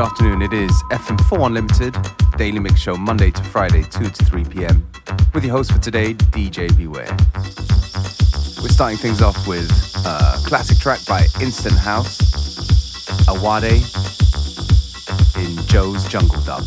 good afternoon. It is FM4 Unlimited, daily mix show, Monday to Friday, 2 to 3 p.m. With your host for today, DJ Beware. We're starting things off with a classic track by Instant House, Awade, in Joe's Jungle Dub.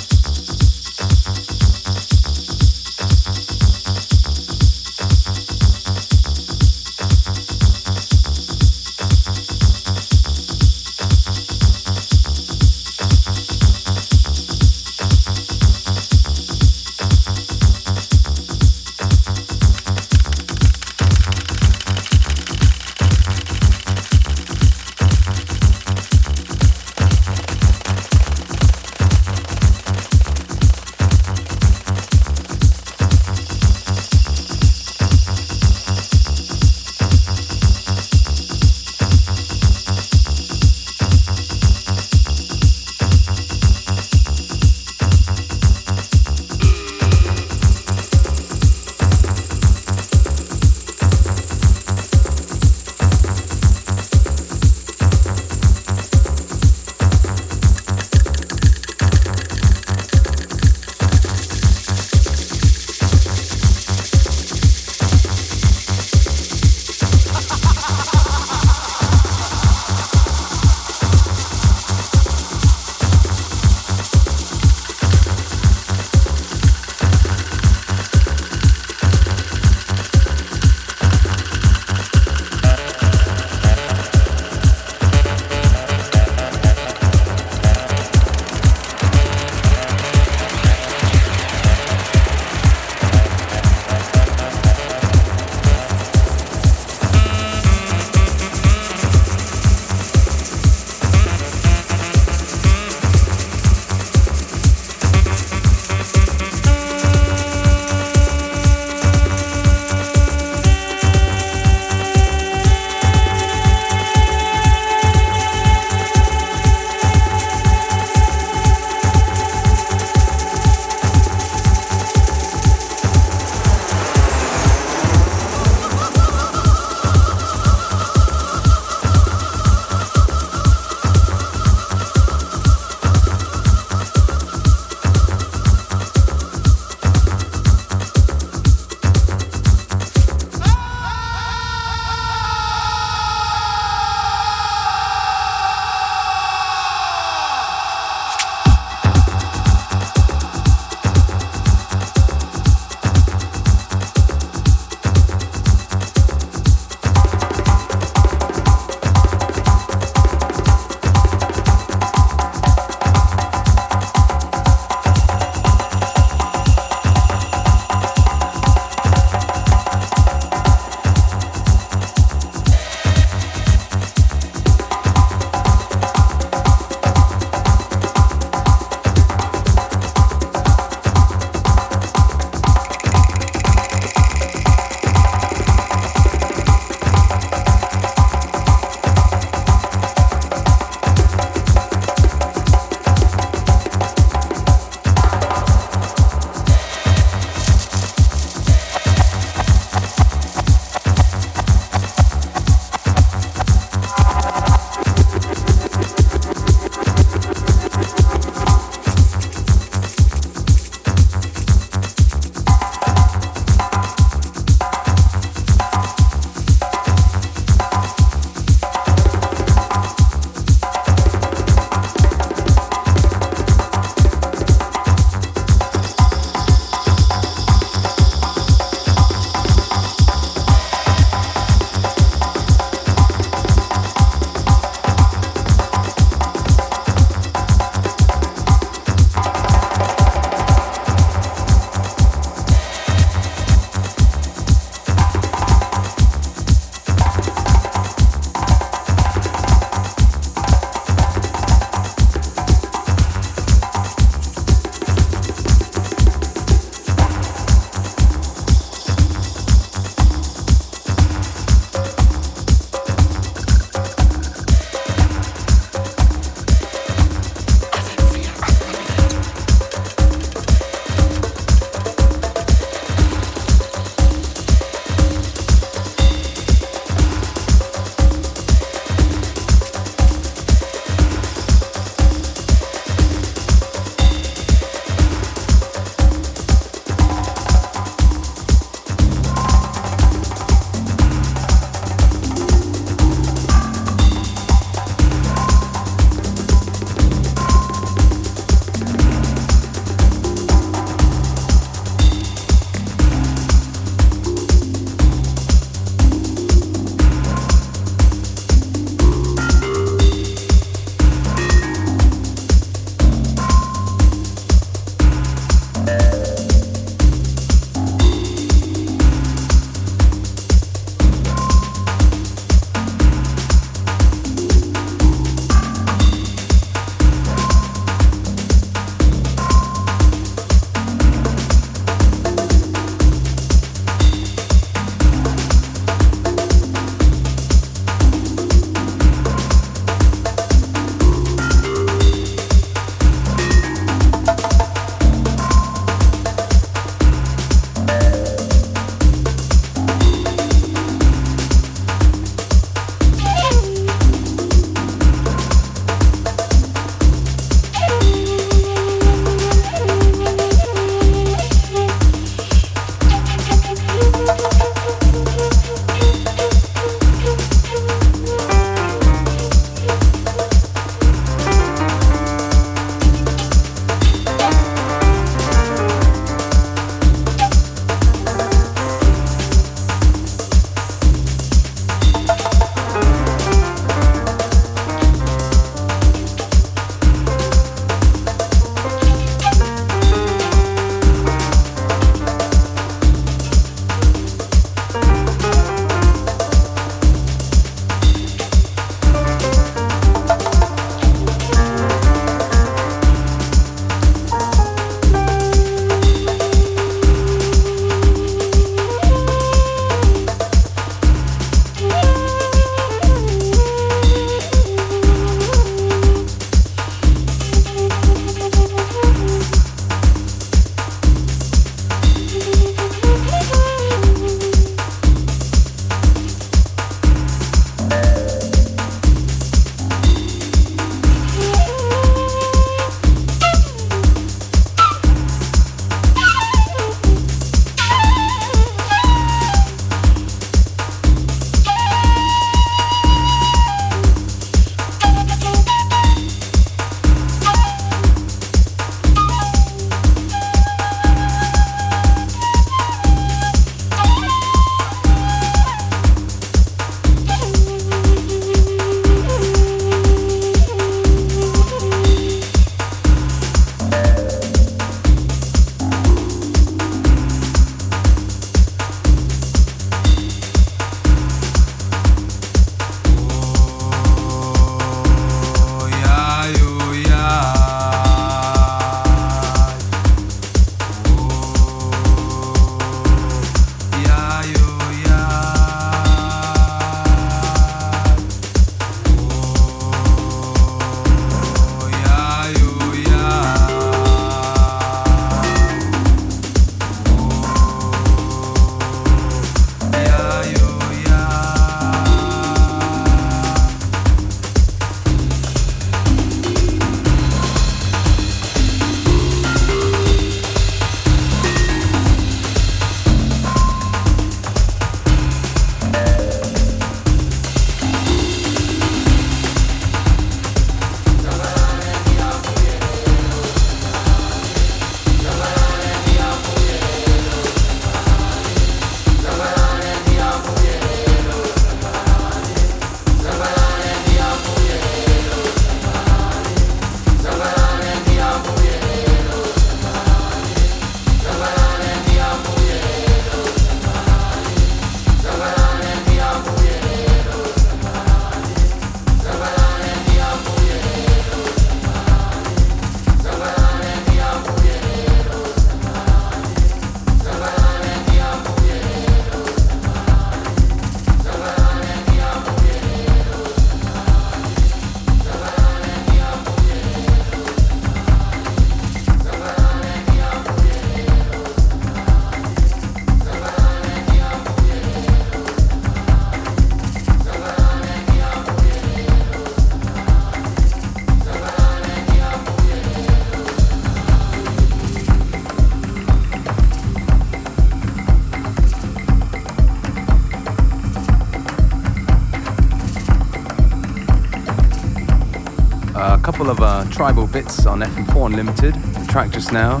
Couple of uh, tribal bits on FM4 Unlimited. The track just now,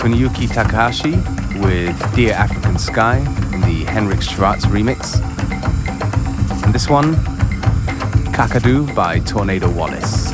Kuniyuki Takahashi with Dear African Sky in the Henrik Schwarz remix. And this one, Kakadu by Tornado Wallace.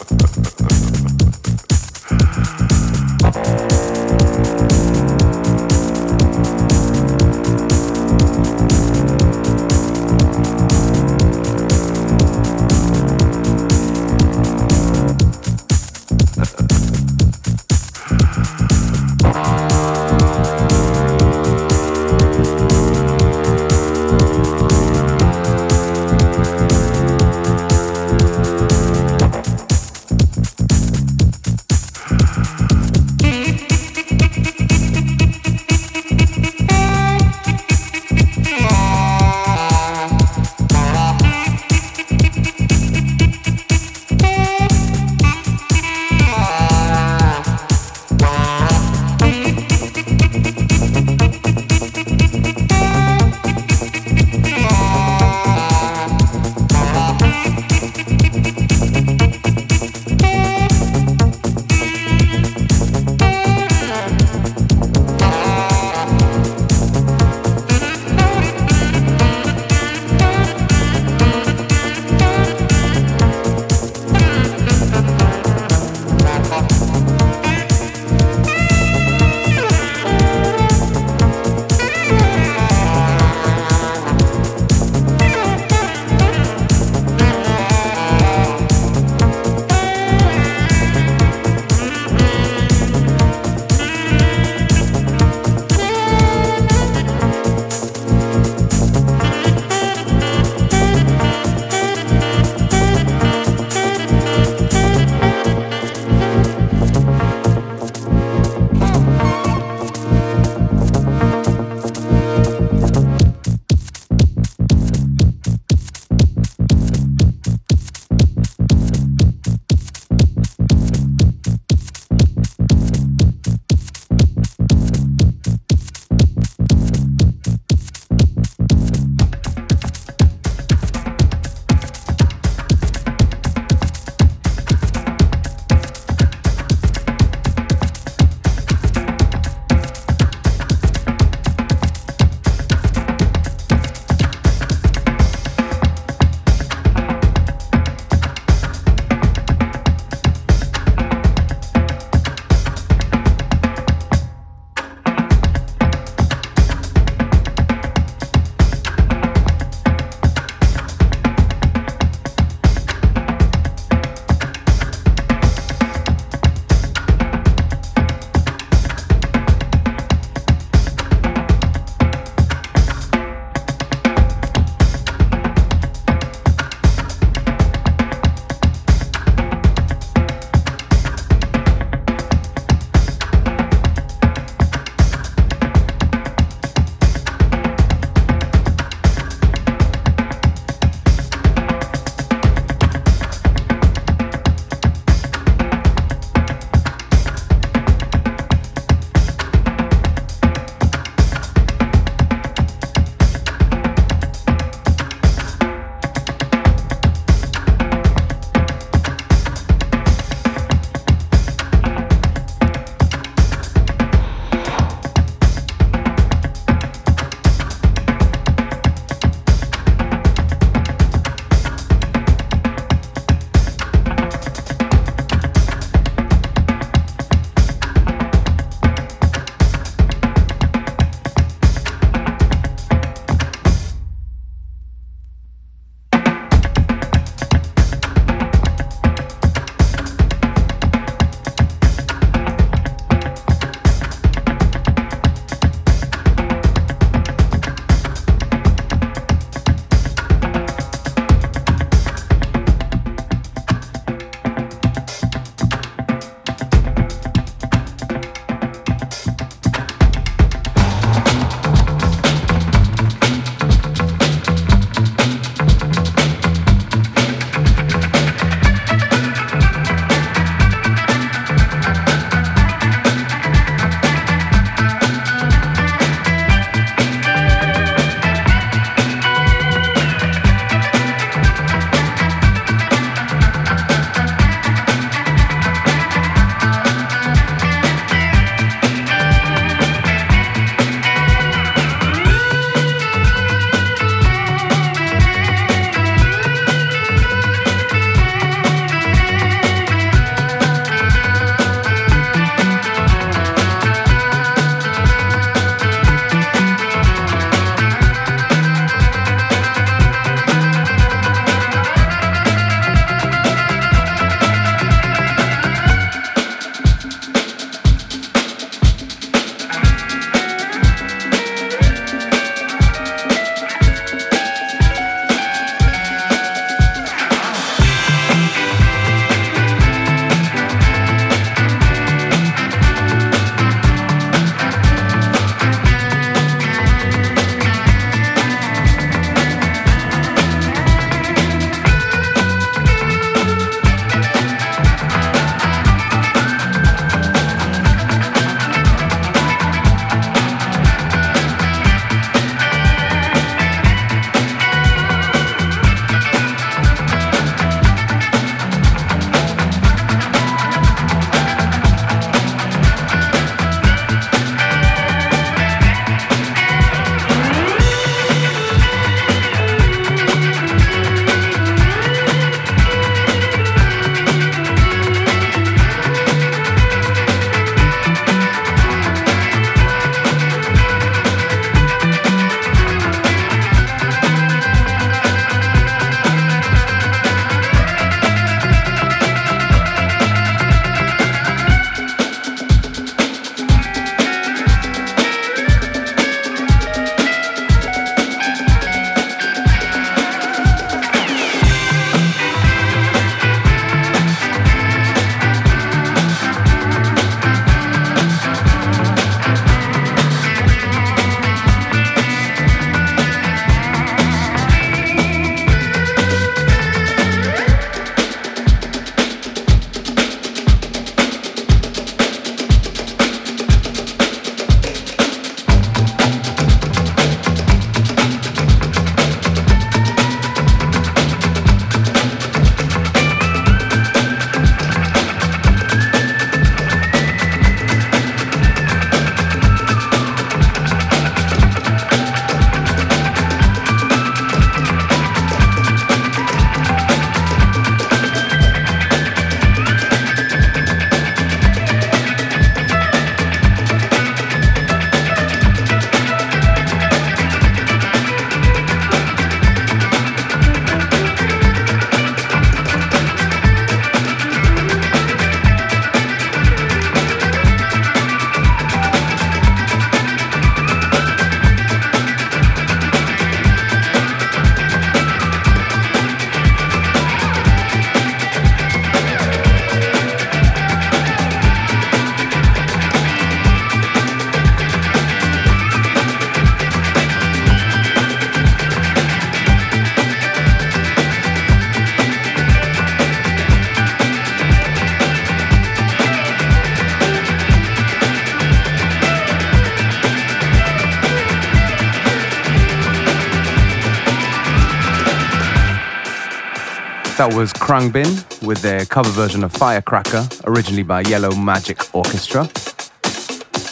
That was Khruangbin with their cover version of Firecracker, originally by Yellow Magic Orchestra.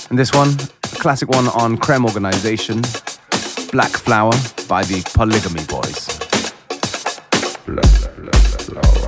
And this one, a classic one on Krem Organization, Black Flower by the Polygamy Boys. Black, black flower.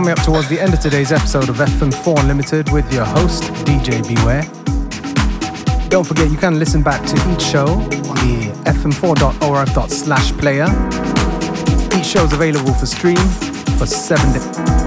Coming up towards the end of today's episode of FM4 Unlimited with your host, DJ Beware. Don't forget, you can listen back to each show on the fm4.orf.slash player. Each show is available for stream for seven days.